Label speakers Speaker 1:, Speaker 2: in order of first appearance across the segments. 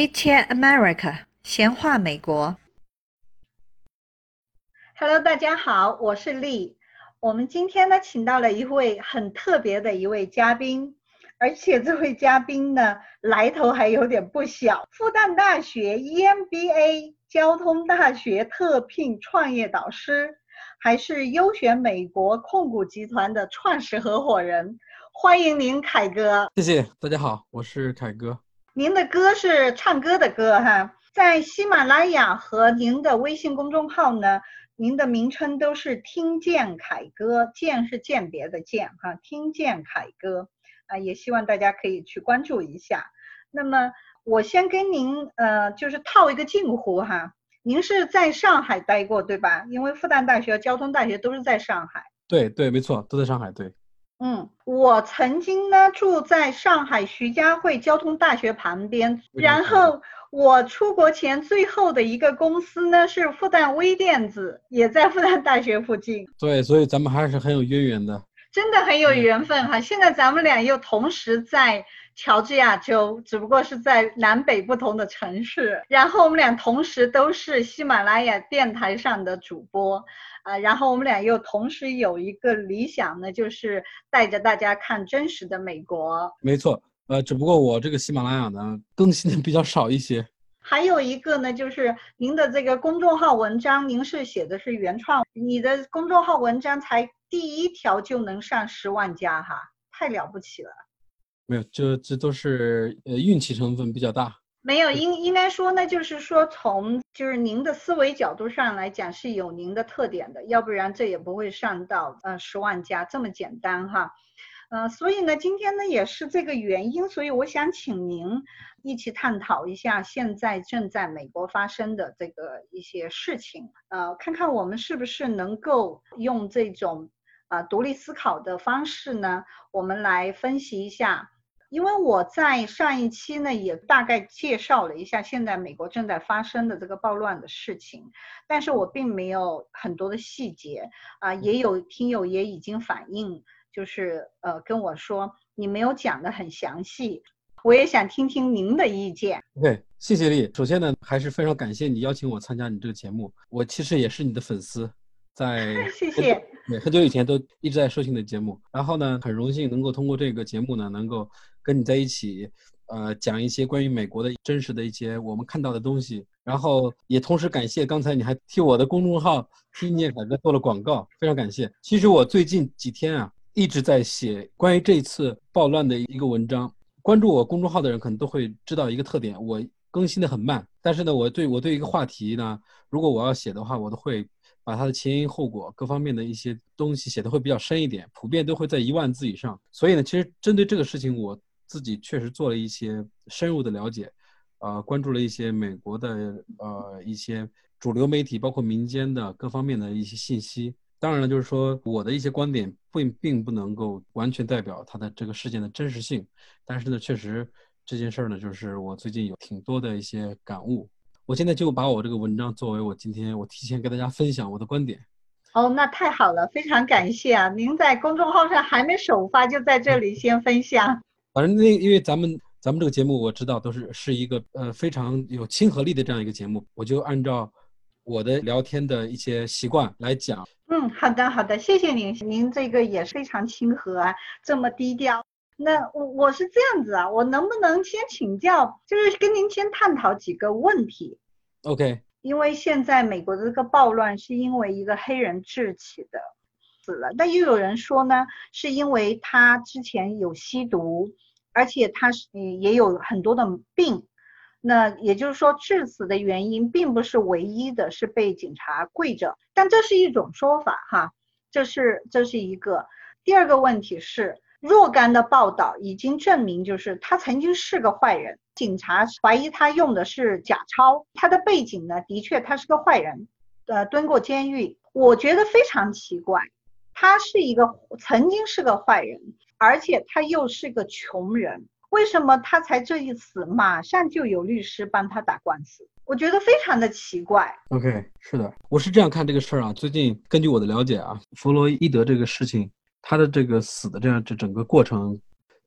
Speaker 1: Chit Chat America，闲话美国。Hello，大家好，我是丽。我们今天呢，请到了一位很特别的一位嘉宾，而且这位嘉宾呢，来头还有点不小。复旦大学 EMBA 交通大学特聘创业导师，还是优选美国控股集团的创始合伙人。欢迎您，凯哥。
Speaker 2: 谢谢，大家好，我是凯哥。
Speaker 1: 您的歌是唱歌的歌哈，在喜马拉雅和您的微信公众号呢，您的名称都是听见凯歌，见是鉴别的见哈，听见凯歌啊，也希望大家可以去关注一下。那么我先跟您呃，就是套一个近乎哈，您是在上海待过对吧？因为复旦大学、交通大学都是在上海。
Speaker 2: 对对，没错，都在上海。对。
Speaker 1: 嗯，我曾经呢住在上海徐家汇交通大学旁边，然后我出国前最后的一个公司呢是复旦微电子，也在复旦大学附近。
Speaker 2: 对，所以咱们还是很有渊源的，
Speaker 1: 真的很有缘分哈。现在咱们俩又同时在乔治亚州，只不过是在南北不同的城市，然后我们俩同时都是喜马拉雅电台上的主播。啊，然后我们俩又同时有一个理想呢，就是带着大家看真实的美国。
Speaker 2: 没错，呃，只不过我这个喜马拉雅呢更新的比较少一些。
Speaker 1: 还有一个呢，就是您的这个公众号文章，您是写的是原创，你的公众号文章才第一条就能上十万加哈，太了不起了。
Speaker 2: 没有，就这都是呃运气成分比较大。
Speaker 1: 没有，应应该说呢，就是说从就是您的思维角度上来讲是有您的特点的，要不然这也不会上到呃十万加这么简单哈，呃，所以呢，今天呢也是这个原因，所以我想请您一起探讨一下现在正在美国发生的这个一些事情，呃，看看我们是不是能够用这种啊独立思考的方式呢，我们来分析一下。因为我在上一期呢也大概介绍了一下现在美国正在发生的这个暴乱的事情，但是我并没有很多的细节啊，也有听友也已经反映，就是呃跟我说你没有讲的很详细，我也想听听您的意见。
Speaker 2: OK，谢谢丽。首先呢，还是非常感谢你邀请我参加你这个节目，我其实也是你的粉丝，在
Speaker 1: 谢谢。
Speaker 2: 对，很久以前都一直在收听的节目，然后呢，很荣幸能够通过这个节目呢，能够跟你在一起，呃，讲一些关于美国的真实的一些我们看到的东西，然后也同时感谢刚才你还替我的公众号“听见凯哥”做了广告，非常感谢。其实我最近几天啊，一直在写关于这次暴乱的一个文章，关注我公众号的人可能都会知道一个特点，我更新的很慢，但是呢，我对我对一个话题呢，如果我要写的话，我都会。把它的前因后果各方面的一些东西写的会比较深一点，普遍都会在一万字以上。所以呢，其实针对这个事情，我自己确实做了一些深入的了解，呃，关注了一些美国的呃一些主流媒体，包括民间的各方面的一些信息。当然了，就是说我的一些观点并并不能够完全代表它的这个事件的真实性。但是呢，确实这件事儿呢，就是我最近有挺多的一些感悟。我现在就把我这个文章作为我今天我提前跟大家分享我的观点。
Speaker 1: 哦，那太好了，非常感谢啊！您在公众号上还没首发，就在这里先分享。
Speaker 2: 反正那因为咱们咱们这个节目我知道都是是一个呃非常有亲和力的这样一个节目，我就按照我的聊天的一些习惯来讲。
Speaker 1: 嗯，好的好的，谢谢您，您这个也非常亲和啊，这么低调。那我我是这样子啊，我能不能先请教，就是跟您先探讨几个问题
Speaker 2: ？OK，
Speaker 1: 因为现在美国的这个暴乱是因为一个黑人致起的，死了。但又有人说呢，是因为他之前有吸毒，而且他是也有很多的病。那也就是说，致死的原因并不是唯一的，是被警察跪着。但这是一种说法哈，这是这是一个。第二个问题是。若干的报道已经证明，就是他曾经是个坏人。警察怀疑他用的是假钞，他的背景呢，的确他是个坏人，呃，蹲过监狱。我觉得非常奇怪，他是一个曾经是个坏人，而且他又是个穷人，为什么他才这一死，马上就有律师帮他打官司？我觉得非常的奇怪。
Speaker 2: OK，是的，我是这样看这个事儿啊。最近根据我的了解啊，弗洛伊德这个事情。他的这个死的这样这整个过程，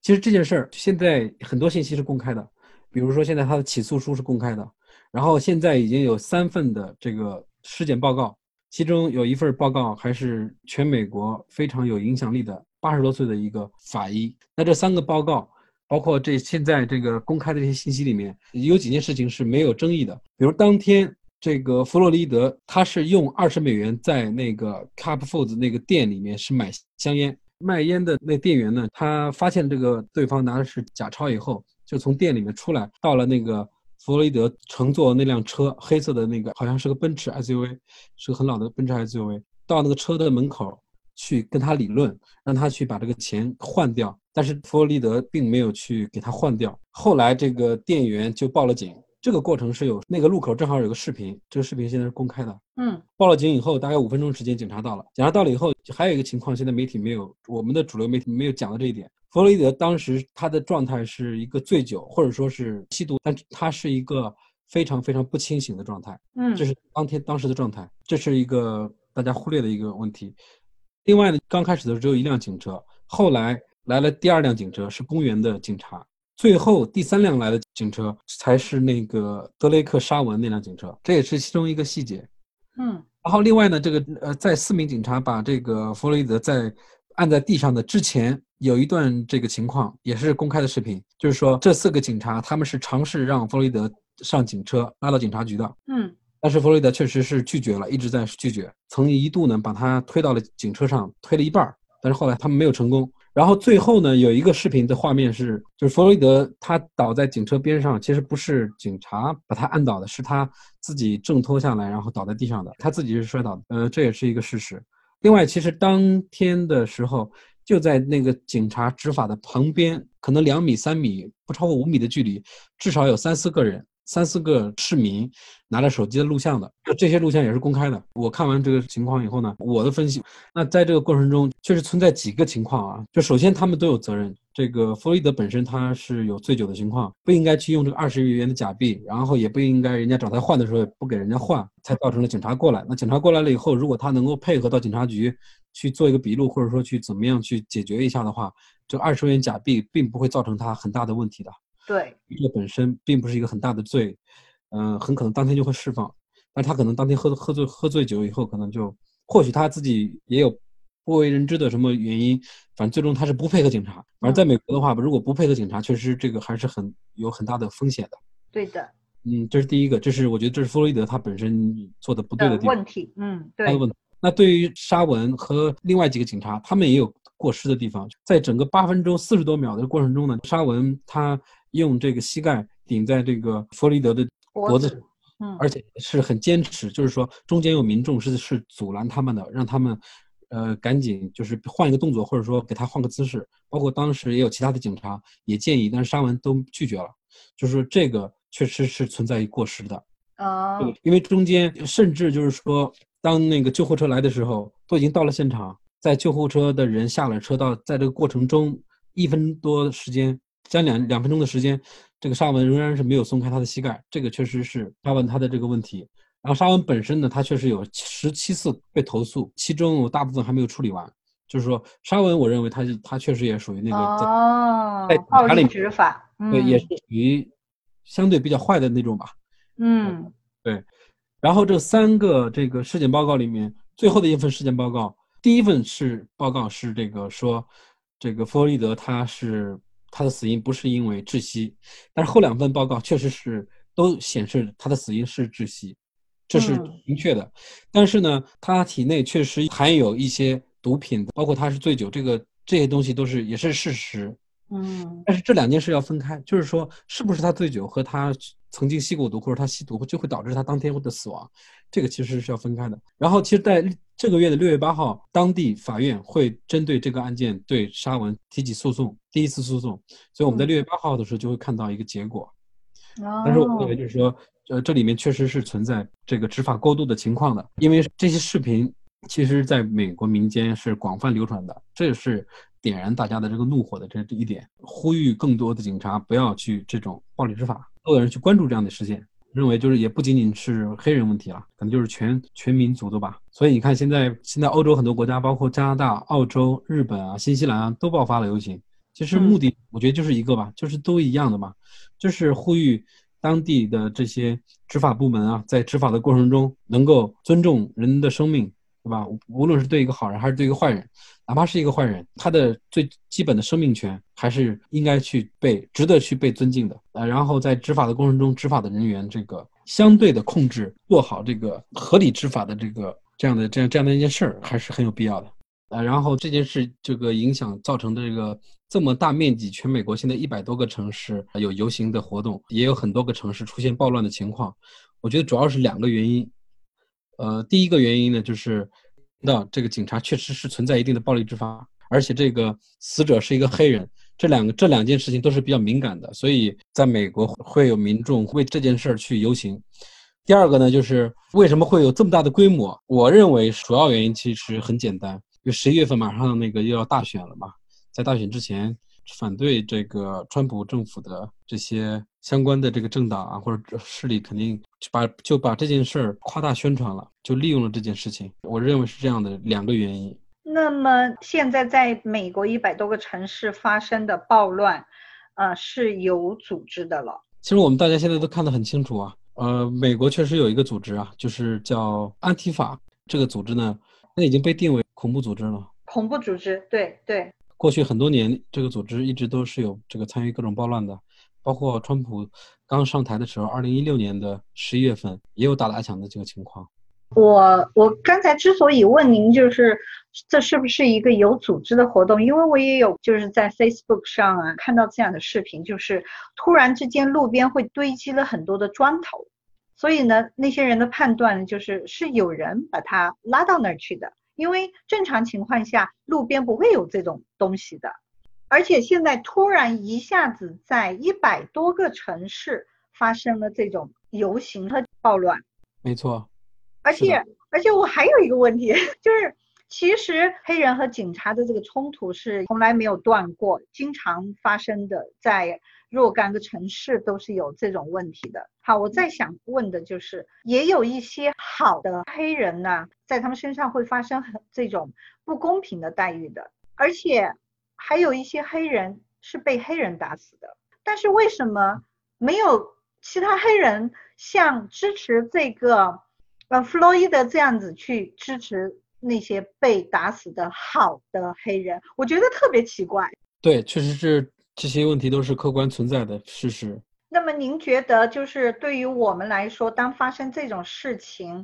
Speaker 2: 其实这件事儿现在很多信息是公开的，比如说现在他的起诉书是公开的，然后现在已经有三份的这个尸检报告，其中有一份报告还是全美国非常有影响力的八十多岁的一个法医。那这三个报告，包括这现在这个公开的这些信息里面，有几件事情是没有争议的，比如当天。这个弗洛伊德，他是用二十美元在那个 Cup Foods 那个店里面是买香烟，卖烟的那店员呢，他发现这个对方拿的是假钞以后，就从店里面出来，到了那个弗洛伊德乘坐那辆车，黑色的那个好像是个奔驰 SUV，是个很老的奔驰 SUV，到那个车的门口去跟他理论，让他去把这个钱换掉，但是弗洛伊德并没有去给他换掉，后来这个店员就报了警。这个过程是有那个路口正好有个视频，这个视频现在是公开的。
Speaker 1: 嗯，
Speaker 2: 报了警以后，大概五分钟时间，警察到了。警察到了以后，还有一个情况，现在媒体没有，我们的主流媒体没有讲到这一点。弗洛伊德当时他的状态是一个醉酒，或者说是吸毒，但他是一个非常非常不清醒的状态。
Speaker 1: 嗯，
Speaker 2: 这是当天当时的状态，这是一个大家忽略的一个问题。另外呢，刚开始的时候只有一辆警车，后来来了第二辆警车，是公园的警察。最后第三辆来的警车才是那个德雷克沙文那辆警车，这也是其中一个细节。
Speaker 1: 嗯，
Speaker 2: 然后另外呢，这个呃，在四名警察把这个弗洛伊德在按在地上的之前，有一段这个情况也是公开的视频，就是说这四个警察他们是尝试让弗洛伊德上警车拉到警察局的。
Speaker 1: 嗯，
Speaker 2: 但是弗洛伊德确实是拒绝了，一直在拒绝，曾一度呢把他推到了警车上，推了一半，但是后来他们没有成功。然后最后呢，有一个视频的画面是，就是弗洛伊德他倒在警车边上，其实不是警察把他按倒的，是他自己挣脱下来，然后倒在地上的，他自己是摔倒的。呃，这也是一个事实。另外，其实当天的时候，就在那个警察执法的旁边，可能两米、三米，不超过五米的距离，至少有三四个人。三四个市民拿着手机的录像的，这些录像也是公开的。我看完这个情况以后呢，我的分析，那在这个过程中确实存在几个情况啊。就首先他们都有责任，这个弗洛伊德本身他是有醉酒的情况，不应该去用这个二十美元的假币，然后也不应该人家找他换的时候也不给人家换，才造成了警察过来。那警察过来了以后，如果他能够配合到警察局去做一个笔录，或者说去怎么样去解决一下的话，这二十元假币并不会造成他很大的问题的。
Speaker 1: 对，
Speaker 2: 这本身并不是一个很大的罪，嗯，很可能当天就会释放，但他可能当天喝喝醉喝醉酒以后，可能就或许他自己也有不为人知的什么原因，反正最终他是不配合警察。反正在美国的话，如果不配合警察，确实这个还是很有很大的风险的。
Speaker 1: 对的，
Speaker 2: 嗯，这是第一个，这是我觉得这是弗洛伊德他本身做的不对的地
Speaker 1: 方。问题，嗯，对。
Speaker 2: 他的问题。那对于沙文和另外几个警察，他们也有过失的地方，在整个八分钟四十多秒的过程中呢，沙文他。用这个膝盖顶在这个弗洛伊德的脖子，
Speaker 1: 嗯，
Speaker 2: 而且是很坚持，就是说中间有民众是是阻拦他们的，让他们，呃，赶紧就是换一个动作，或者说给他换个姿势。包括当时也有其他的警察也建议，但是沙文都拒绝了，就是说这个确实是存在于过失的。
Speaker 1: 啊，
Speaker 2: 因为中间甚至就是说，当那个救护车来的时候，都已经到了现场，在救护车的人下了车到，在这个过程中一分多时间。将两两分钟的时间，这个沙文仍然是没有松开他的膝盖，这个确实是沙文他的这个问题。然后沙文本身呢，他确实有十七次被投诉，其中有大部分还没有处理完。就是说，沙文，我认为他他确实也属于那个在在
Speaker 1: 暴力执法，
Speaker 2: 对，也是属于相对比较坏的那种吧。
Speaker 1: 嗯，
Speaker 2: 对。然后这三个这个尸检报告里面，最后的一份尸检报告，第一份是报告是这个说，这个弗洛伊德他是。他的死因不是因为窒息，但是后两份报告确实是都显示他的死因是窒息，这是明确的。但是呢，他体内确实含有一些毒品，包括他是醉酒，这个这些东西都是也是事实。
Speaker 1: 嗯，
Speaker 2: 但是这两件事要分开，就是说，是不是他醉酒和他曾经吸过毒，或者他吸毒就会导致他当天的死亡，这个其实是要分开的。然后，其实在这个月的六月八号，当地法院会针对这个案件对沙文提起诉讼，第一次诉讼。所以我们在六月八号的时候就会看到一个结果。但是我认为就是说，呃，这里面确实是存在这个执法过度的情况的，因为这些视频其实在美国民间是广泛流传的，这也是。点燃大家的这个怒火的这这一点，呼吁更多的警察不要去这种暴力执法，多的人去关注这样的事件，认为就是也不仅仅是黑人问题了，可能就是全全民族的吧。所以你看，现在现在欧洲很多国家，包括加拿大、澳洲、日本啊、新西兰啊，都爆发了游行。其实目的我觉得就是一个吧，就是都一样的嘛，就是呼吁当地的这些执法部门啊，在执法的过程中能够尊重人的生命，对吧？无论是对一个好人还是对一个坏人，哪怕是一个坏人，他的最基本的生命权还是应该去被值得去被尊敬的呃。然后在执法的过程中，执法的人员这个相对的控制，做好这个合理执法的这个这样的这样这样的一件事儿，还是很有必要的呃。然后这件事这个影响造成的这个。这么大面积，全美国现在一百多个城市有游行的活动，也有很多个城市出现暴乱的情况。我觉得主要是两个原因。呃，第一个原因呢，就是那这个警察确实是存在一定的暴力执法，而且这个死者是一个黑人，这两个这两件事情都是比较敏感的，所以在美国会有民众为这件事儿去游行。第二个呢，就是为什么会有这么大的规模？我认为主要原因其实很简单，因为十一月份马上那个又要大选了嘛。在大选之前，反对这个川普政府的这些相关的这个政党啊或者势力，肯定就把就把这件事儿夸大宣传了，就利用了这件事情。我认为是这样的两个原因。
Speaker 1: 那么现在在美国一百多个城市发生的暴乱，呃，是有组织的了。
Speaker 2: 其实我们大家现在都看得很清楚啊，呃，美国确实有一个组织啊，就是叫安提法这个组织呢，那已经被定为恐怖组织了。
Speaker 1: 恐怖组织，对对。
Speaker 2: 过去很多年，这个组织一直都是有这个参与各种暴乱的，包括川普刚上台的时候，二零一六年的十一月份也有打砸抢的这个情况。
Speaker 1: 我我刚才之所以问您，就是这是不是一个有组织的活动？因为我也有就是在 Facebook 上啊看到这样的视频，就是突然之间路边会堆积了很多的砖头，所以呢，那些人的判断就是是有人把他拉到那儿去的。因为正常情况下，路边不会有这种东西的，而且现在突然一下子在一百多个城市发生了这种游行和暴乱，
Speaker 2: 没错。
Speaker 1: 而且而且我还有一个问题，就是其实黑人和警察的这个冲突是从来没有断过，经常发生的，在。若干个城市都是有这种问题的。好，我再想问的就是，也有一些好的黑人呢，在他们身上会发生很这种不公平的待遇的，而且还有一些黑人是被黑人打死的。但是为什么没有其他黑人像支持这个呃弗洛伊德这样子去支持那些被打死的好的黑人？我觉得特别奇怪。
Speaker 2: 对，确实是。这些问题都是客观存在的事实。
Speaker 1: 那么您觉得，就是对于我们来说，当发生这种事情，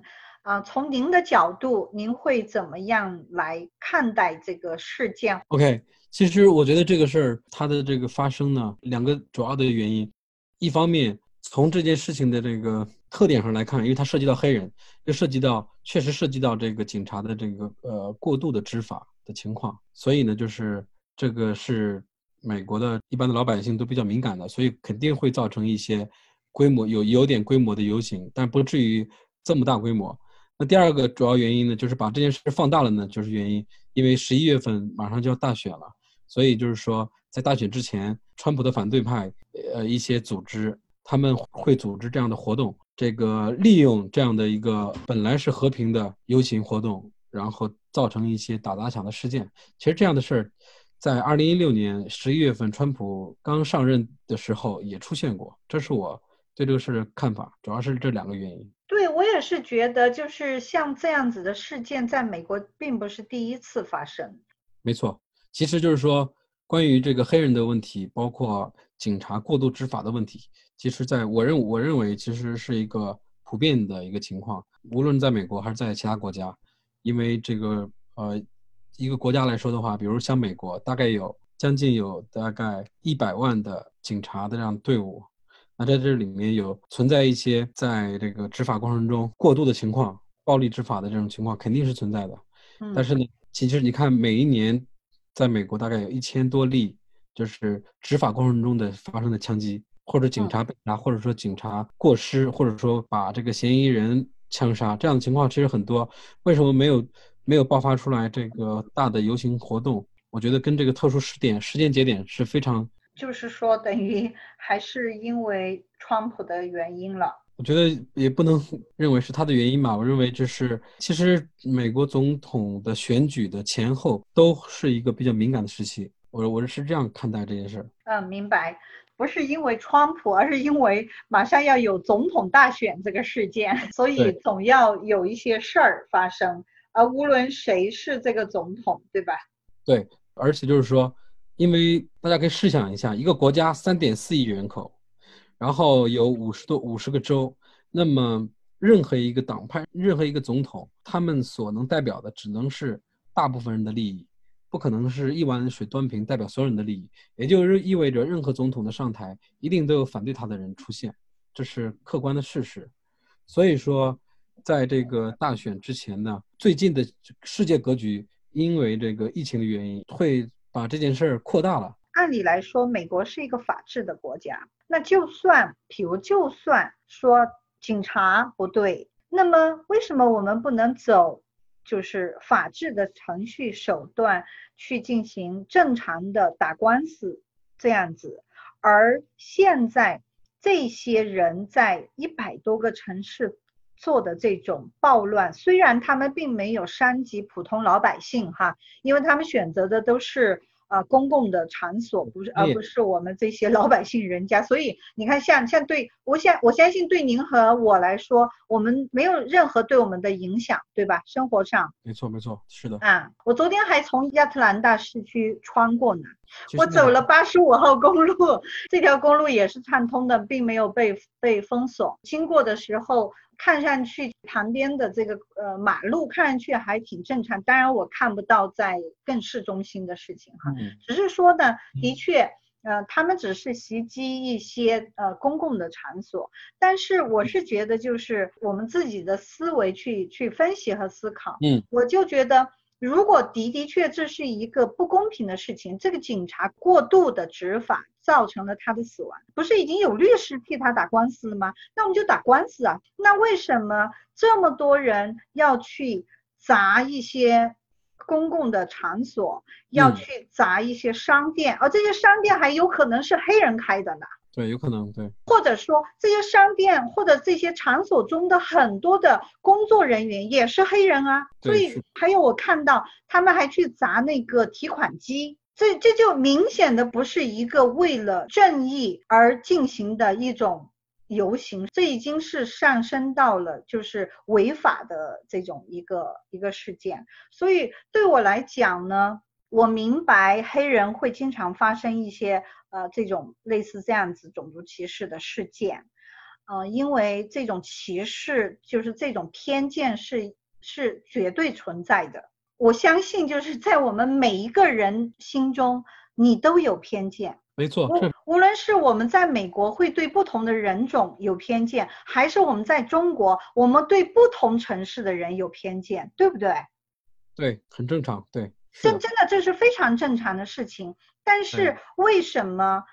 Speaker 1: 啊，从您的角度，您会怎么样来看待这个事件
Speaker 2: ？OK，其实我觉得这个事儿它的这个发生呢，两个主要的原因，一方面从这件事情的这个特点上来看，因为它涉及到黑人，又涉及到确实涉及到这个警察的这个呃过度的执法的情况，所以呢，就是这个是。美国的一般的老百姓都比较敏感的，所以肯定会造成一些规模有有点规模的游行，但不至于这么大规模。那第二个主要原因呢，就是把这件事放大了呢，就是原因，因为十一月份马上就要大选了，所以就是说在大选之前，川普的反对派呃一些组织他们会组织这样的活动，这个利用这样的一个本来是和平的游行活动，然后造成一些打砸抢的事件。其实这样的事儿。在二零一六年十一月份，川普刚上任的时候也出现过，这是我对这个事的看法，主要是这两个原因。
Speaker 1: 我也是觉得，就是像这样子的事件，在美国并不是第一次发生。
Speaker 2: 没错，其实就是说，关于这个黑人的问题，包括警察过度执法的问题，其实在我认我认为，其实是一个普遍的一个情况，无论在美国还是在其他国家，因为这个呃。一个国家来说的话，比如像美国，大概有将近有大概一百万的警察的这样队伍，那在这里面有存在一些在这个执法过程中过度的情况，暴力执法的这种情况肯定是存在的。但是呢，其实你看每一年，在美国大概有一千多例，就是执法过程中的发生的枪击，或者警察被杀，或者说警察过失，或者说把这个嫌疑人枪杀这样的情况其实很多。为什么没有？没有爆发出来这个大的游行活动，我觉得跟这个特殊时点、时间节点是非常，
Speaker 1: 就是说等于还是因为川普的原因了。
Speaker 2: 我觉得也不能 认为是他的原因吧，我认为就是其实美国总统的选举的前后都是一个比较敏感的时期，我我是这样看待这件事。
Speaker 1: 嗯，明白，不是因为川普，而是因为马上要有总统大选这个事件，所以总要有一些事儿发生。而无论谁是这个总统，对吧？
Speaker 2: 对，而且就是说，因为大家可以试想一下，一个国家三点四亿人口，然后有五十多五十个州，那么任何一个党派、任何一个总统，他们所能代表的只能是大部分人的利益，不可能是一碗水端平代表所有人的利益。也就是意味着，任何总统的上台，一定都有反对他的人出现，这是客观的事实。所以说。在这个大选之前呢，最近的世界格局因为这个疫情的原因，会把这件事儿扩大了。
Speaker 1: 按理来说，美国是一个法治的国家，那就算，比如就算说警察不对，那么为什么我们不能走就是法治的程序手段去进行正常的打官司这样子？而现在这些人在一百多个城市。做的这种暴乱，虽然他们并没有伤及普通老百姓哈，因为他们选择的都是呃公共的场所，不是而不是我们这些老百姓人家。所以你看，像像对我相我相信对您和我来说，我们没有任何对我们的影响，对吧？生活上，
Speaker 2: 没错没错，是的。
Speaker 1: 啊，我昨天还从亚特兰大市区穿过呢，我走了八十五号公路，这条公路也是畅通的，并没有被被封锁。经过的时候。看上去旁边的这个呃马路看上去还挺正常，当然我看不到在更市中心的事情哈，只是说呢，的确，呃，他们只是袭击一些呃公共的场所，但是我是觉得就是我们自己的思维去去分析和思考，
Speaker 2: 嗯，
Speaker 1: 我就觉得。如果的的确这是一个不公平的事情，这个警察过度的执法造成了他的死亡，不是已经有律师替他打官司了吗？那我们就打官司啊！那为什么这么多人要去砸一些公共的场所，要去砸一些商店，而这些商店还有可能是黑人开的呢？
Speaker 2: 对，有可能对，
Speaker 1: 或者说这些商店或者这些场所中的很多的工作人员也是黑人啊，所以还有我看到他们还去砸那个提款机，这这就明显的不是一个为了正义而进行的一种游行，这已经是上升到了就是违法的这种一个一个事件，所以对我来讲呢。我明白黑人会经常发生一些呃这种类似这样子种族歧视的事件，呃，因为这种歧视就是这种偏见是是绝对存在的。我相信就是在我们每一个人心中，你都有偏见。
Speaker 2: 没错，
Speaker 1: 无论是我们在美国会对不同的人种有偏见，还是我们在中国，我们对不同城市的人有偏见，对不对？
Speaker 2: 对，很正常，对。
Speaker 1: 真真的这是非常正常的事情，但是为什么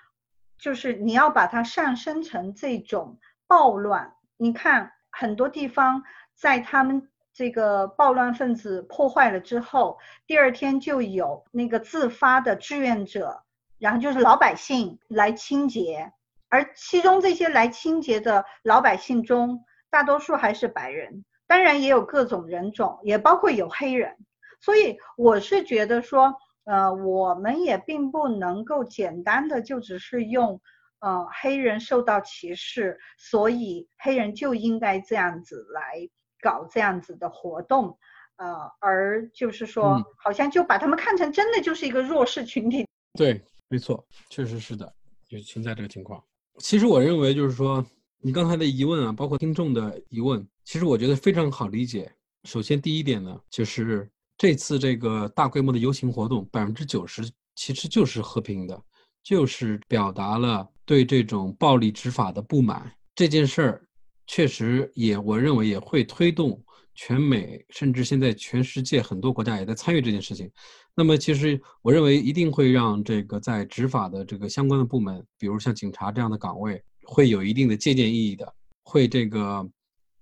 Speaker 1: 就是你要把它上升成这种暴乱？你看很多地方在他们这个暴乱分子破坏了之后，第二天就有那个自发的志愿者，然后就是老百姓来清洁，而其中这些来清洁的老百姓中，大多数还是白人，当然也有各种人种，也包括有黑人。所以我是觉得说，呃，我们也并不能够简单的就只是用，呃，黑人受到歧视，所以黑人就应该这样子来搞这样子的活动，呃，而就是说，好像就把他们看成真的就是一个弱势群体。
Speaker 2: 对，没错，确实是的，有存在这个情况。其实我认为就是说，你刚才的疑问啊，包括听众的疑问，其实我觉得非常好理解。首先第一点呢，就是。这次这个大规模的游行活动，百分之九十其实就是和平的，就是表达了对这种暴力执法的不满。这件事儿确实也，我认为也会推动全美，甚至现在全世界很多国家也在参与这件事情。那么，其实我认为一定会让这个在执法的这个相关的部门，比如像警察这样的岗位，会有一定的借鉴意义的，会这个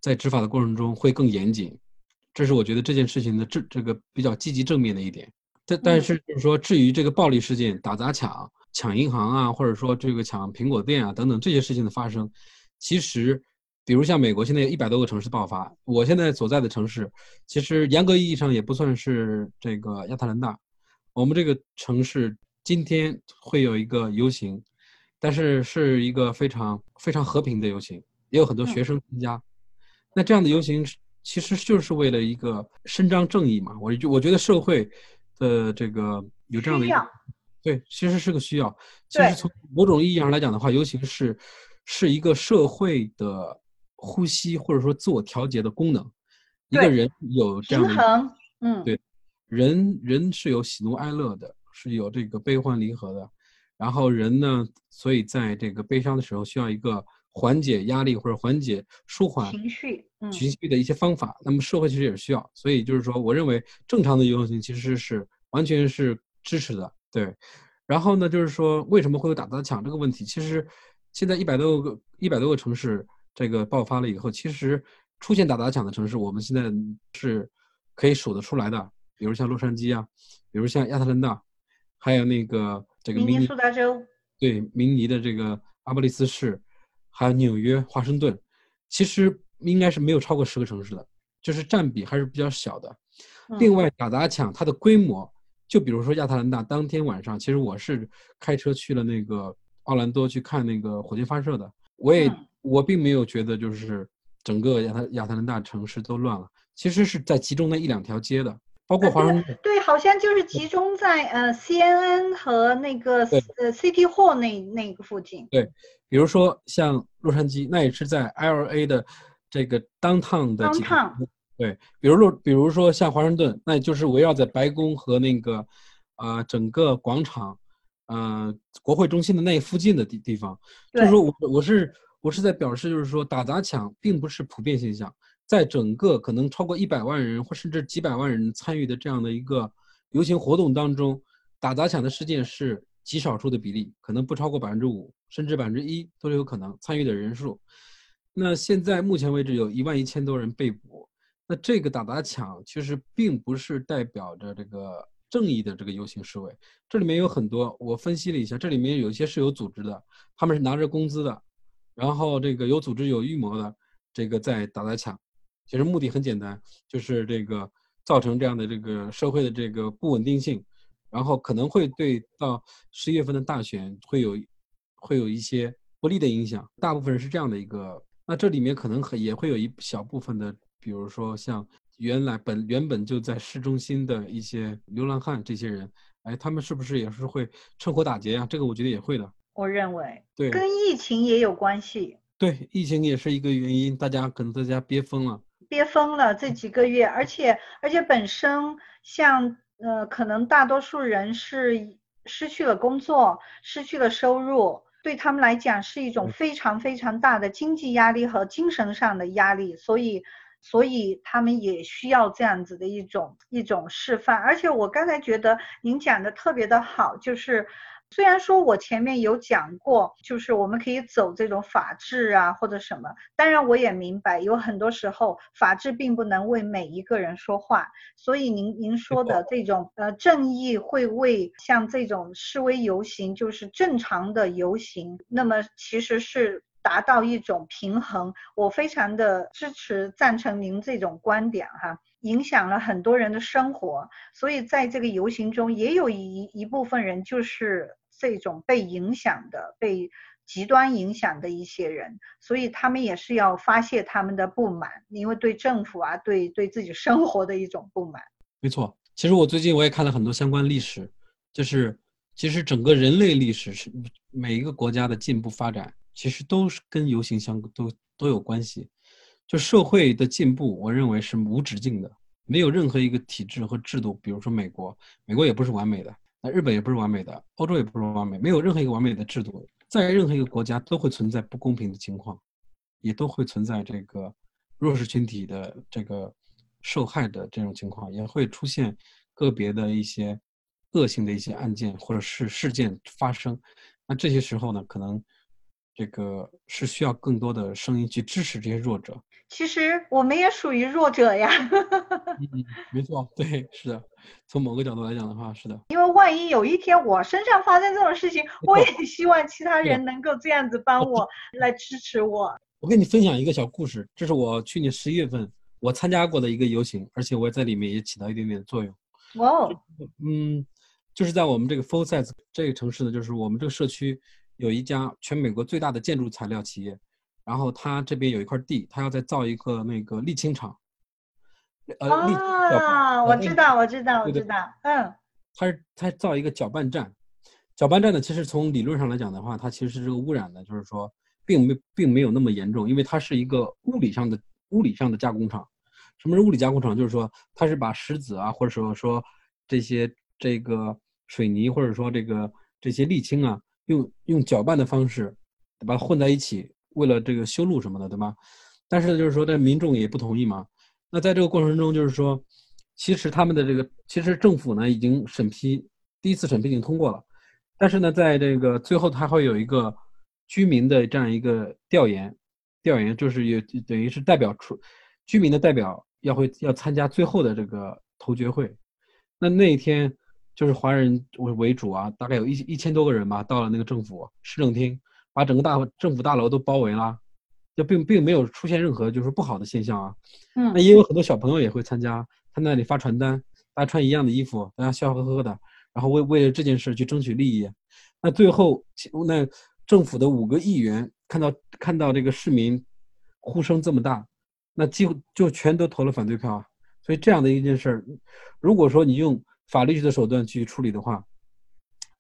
Speaker 2: 在执法的过程中会更严谨。这是我觉得这件事情的这这个比较积极正面的一点，但但是就是说，至于这个暴力事件、打砸抢、抢银行啊，或者说这个抢苹果店啊等等这些事情的发生，其实，比如像美国现在有一百多个城市爆发，我现在所在的城市，其实严格意义上也不算是这个亚特兰大，我们这个城市今天会有一个游行，但是是一个非常非常和平的游行，也有很多学生参加。那这样的游行其实就是为了一个伸张正义嘛。我就我觉得社会的这个有这样的一个，对，其实是个需要。其实从某种意义上来讲的话，尤其是是一个社会的呼吸或者说自我调节的功能。一个人有这样
Speaker 1: 的，嗯，
Speaker 2: 对。人人是有喜怒哀乐的，是有这个悲欢离合的。然后人呢，所以在这个悲伤的时候，需要一个缓解压力或者缓解舒缓
Speaker 1: 情绪
Speaker 2: 情绪的一些方法。那么社会其实也是需要。所以就是说，我认为正常的游行其实是完全是支持的。对。然后呢，就是说为什么会有打砸抢这个问题？其实现在一百多个一百多个城市这个爆发了以后，其实出现打砸抢的城市，我们现在是可以数得出来的。比如像洛杉矶啊，比如像亚特兰大，还有那个这个
Speaker 1: 明尼苏达州，
Speaker 2: 对，明尼的这个阿波利斯市，还有纽约、华盛顿，其实应该是没有超过十个城市的，就是占比还是比较小的。另外，打砸抢它的规模，就比如说亚特兰大，当天晚上，其实我是开车去了那个奥兰多去看那个火箭发射的，我也我并没有觉得就是整个亚特亚特兰大城市都乱了，其实是在集中那一两条街的。包括华盛顿，
Speaker 1: 对，好像就是集中在呃 CNN 和那个呃 City Hall 那那个附近。
Speaker 2: 对，比如说像洛杉矶，那也是在 LA 的这个 Downtown 的
Speaker 1: Downtown。
Speaker 2: 对，比如洛，比如说像华盛顿，那也就是围绕在白宫和那个呃整个广场，呃国会中心的那附近的地地方。就是说我我是我是在表示，就是说打砸抢并不是普遍现象。在整个可能超过一百万人或甚至几百万人参与的这样的一个游行活动当中，打砸抢的事件是极少数的比例，可能不超过百分之五，甚至百分之一都有可能参与的人数。那现在目前为止有一万一千多人被捕，那这个打砸抢其实并不是代表着这个正义的这个游行示威，这里面有很多，我分析了一下，这里面有一些是有组织的，他们是拿着工资的，然后这个有组织有预谋的，这个在打砸抢。其实目的很简单，就是这个造成这样的这个社会的这个不稳定性，然后可能会对到十一月份的大选会有会有一些不利的影响。大部分人是这样的一个，那这里面可能也会有一小部分的，比如说像原来本原本就在市中心的一些流浪汉这些人，哎，他们是不是也是会趁火打劫啊？这个我觉得也会的。
Speaker 1: 我认为，
Speaker 2: 对，
Speaker 1: 跟疫情也有关系。
Speaker 2: 对，疫情也是一个原因，大家可能在家憋疯了。
Speaker 1: 憋疯了这几个月，而且而且本身像呃，可能大多数人是失去了工作，失去了收入，对他们来讲是一种非常非常大的经济压力和精神上的压力，所以所以他们也需要这样子的一种一种示范。而且我刚才觉得您讲的特别的好，就是。虽然说我前面有讲过，就是我们可以走这种法治啊或者什么，当然我也明白，有很多时候法治并不能为每一个人说话，所以您您说的这种呃正义会为像这种示威游行，就是正常的游行，那么其实是达到一种平衡，我非常的支持赞成您这种观点哈。影响了很多人的生活，所以在这个游行中也有一一部分人就是这种被影响的、被极端影响的一些人，所以他们也是要发泄他们的不满，因为对政府啊、对对自己生活的一种不满。
Speaker 2: 没错，其实我最近我也看了很多相关历史，就是其实整个人类历史是每一个国家的进步发展，其实都是跟游行相都都有关系。就社会的进步，我认为是无止境的，没有任何一个体制和制度，比如说美国，美国也不是完美的，那日本也不是完美的，欧洲也不是完美，没有任何一个完美的制度，在任何一个国家都会存在不公平的情况，也都会存在这个弱势群体的这个受害的这种情况，也会出现个别的一些恶性的一些案件或者是事件发生，那这些时候呢，可能。这个是需要更多的声音去支持这些弱者。
Speaker 1: 其实我们也属于弱者呀。
Speaker 2: 嗯，没错，对，是的。从某个角度来讲的话，是的。
Speaker 1: 因为万一有一天我身上发生这种事情，我也希望其他人能够这样子帮我来支持我。
Speaker 2: 我跟你分享一个小故事，这是我去年十一月份我参加过的一个游行，而且我在里面也起到一点点作用。
Speaker 1: 哇哦。
Speaker 2: 嗯，就是在我们这个 f o r s i z e 这个城市呢，就是我们这个社区有一家全美国最大的建筑材料企业，然后它这边有一块地，它要再造一个那个沥青厂。
Speaker 1: 呃，啊，我知道，我知道，我知道，嗯。
Speaker 2: 它是它造一个搅拌站，搅拌站呢，其实从理论上来讲的话，它其实是这个污染呢，就是说，并没并没有那么严重，因为它是一个物理上的物理上的加工厂。什么是物理加工厂？就是说，它是把石子啊，或者说说这些这个水泥，或者说这个这些沥青啊，用用搅拌的方式把它混在一起，为了这个修路什么的，对吧？但是就是说，这民众也不同意嘛。那在这个过程中，就是说，其实他们的这个，其实政府呢已经审批，第一次审批已经通过了，但是呢，在这个最后，它会有一个居民的这样一个调研，调研就是有等于是代表出居民的代表要会要参加最后的这个投决会。那那一天就是华人为为主啊，大概有一一千多个人吧，到了那个政府市政厅，把整个大政府大楼都包围了。就并并没有出现任何就是不好的现象啊，
Speaker 1: 嗯，
Speaker 2: 那也有很多小朋友也会参加，他那里发传单，大家穿一样的衣服，大家笑呵呵的，然后为为了这件事去争取利益。那最后，那政府的五个议员看到看到这个市民呼声这么大，那几乎就全都投了反对票啊。所以这样的一件事儿，如果说你用法律的手段去处理的话，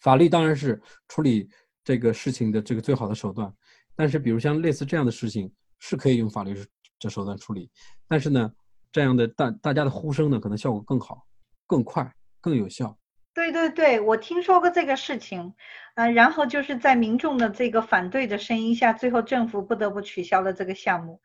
Speaker 2: 法律当然是处理这个事情的这个最好的手段。但是，比如像类似这样的事情，是可以用法律的手段处理。但是呢，这样的大大家的呼声呢，可能效果更好、更快、更有效。
Speaker 1: 对对对，我听说过这个事情，嗯，然后就是在民众的这个反对的声音下，最后政府不得不取消了这个项目。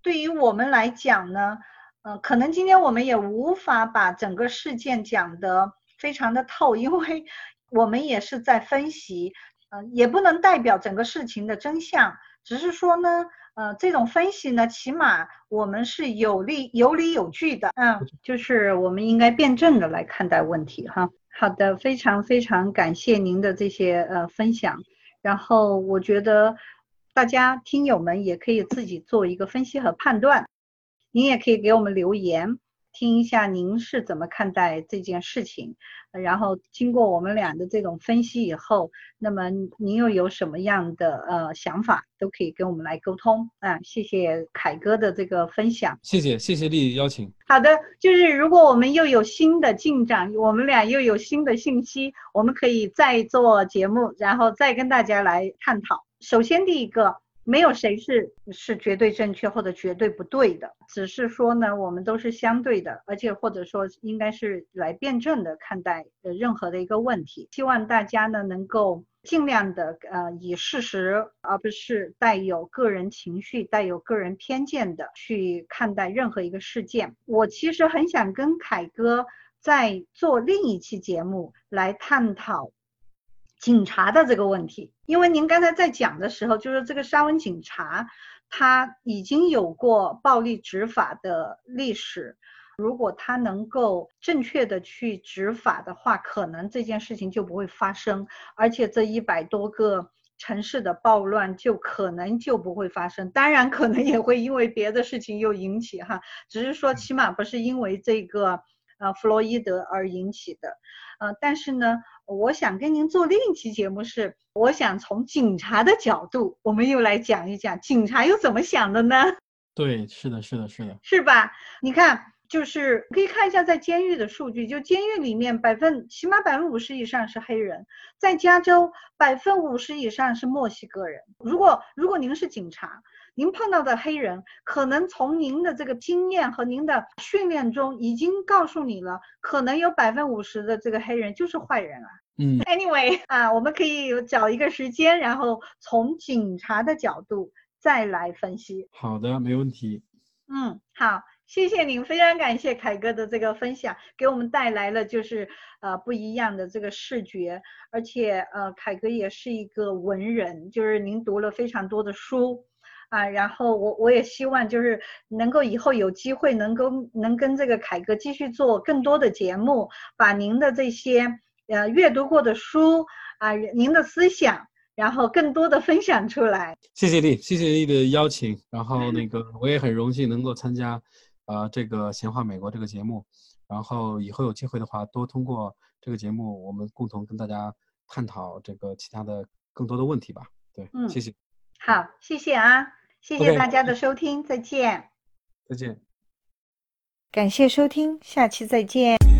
Speaker 1: 对于我们来讲呢，嗯，可能今天我们也无法把整个事件讲得非常的透，因为 我们也是在分析。嗯，也不能代表整个事情的真相，只是说呢，呃，这种分析呢，起码我们是有理有理有据的，嗯，就是我们应该辩证的来看待问题哈。好的，非常非常感谢您的这些呃分享，然后我觉得大家听友们也可以自己做一个分析和判断，您也可以给我们留言。听一下您是怎么看待这件事情，然后经过我们俩的这种分析以后，那么您又有什么样的呃想法，都可以跟我们来沟通啊。谢谢凯哥的这个分享，
Speaker 2: 谢谢谢谢丽邀请。
Speaker 1: 好的，就是如果我们又有新的进展，我们俩又有新的信息，我们可以再做节目，然后再跟大家来探讨。首先第一个。没有谁是是绝对正确或者绝对不对的，只是说呢，我们都是相对的，而且或者说应该是来辩证的看待呃任何的一个问题。希望大家呢能够尽量的呃以事实而不是带有个人情绪、带有个人偏见的去看待任何一个事件。我其实很想跟凯哥在做另一期节目来探讨。警察的这个问题，因为您刚才在讲的时候，就是这个沙文警察，他已经有过暴力执法的历史。如果他能够正确的去执法的话，可能这件事情就不会发生，而且这一百多个城市的暴乱就可能就不会发生。当然，可能也会因为别的事情又引起哈，只是说起码不是因为这个呃弗洛伊德而引起的。呃，但是呢。我想跟您做另一期节目，是我想从警察的角度，我们又来讲一讲警察又怎么想的呢？
Speaker 2: 对，是的，是的，是的，
Speaker 1: 是吧？你看，就是可以看一下在监狱的数据，就监狱里面百分起码百分五十以上是黑人，在加州百分五十以上是墨西哥人。如果如果您是警察，您碰到的黑人，可能从您的这个经验和您的训练中已经告诉你了，可能有百分五十的这个黑人就是坏人啊。
Speaker 2: 嗯
Speaker 1: ，Anyway 啊，我们可以找一个时间，然后从警察的角度再来分析。
Speaker 2: 好的，没问题。
Speaker 1: 嗯，好，谢谢您，非常感谢凯哥的这个分享，给我们带来了就是呃不一样的这个视觉，而且呃凯哥也是一个文人，就是您读了非常多的书啊然后我我也希望就是能够以后有机会能够能跟这个凯哥继续做更多的节目把您的这些呃阅读过的书啊您的思想然后更多的分享出来。
Speaker 2: 谢谢你谢谢你的邀请然后那个我也很荣幸能够参加呃这个闲话美国这个节目然后以后有机会的话多通过这个节目我们共同跟大家探讨这个其他的更多的问题吧对谢谢。
Speaker 1: 好谢谢啊。谢谢大家的收听再见。
Speaker 2: 再见。
Speaker 1: 感谢收听下期再见。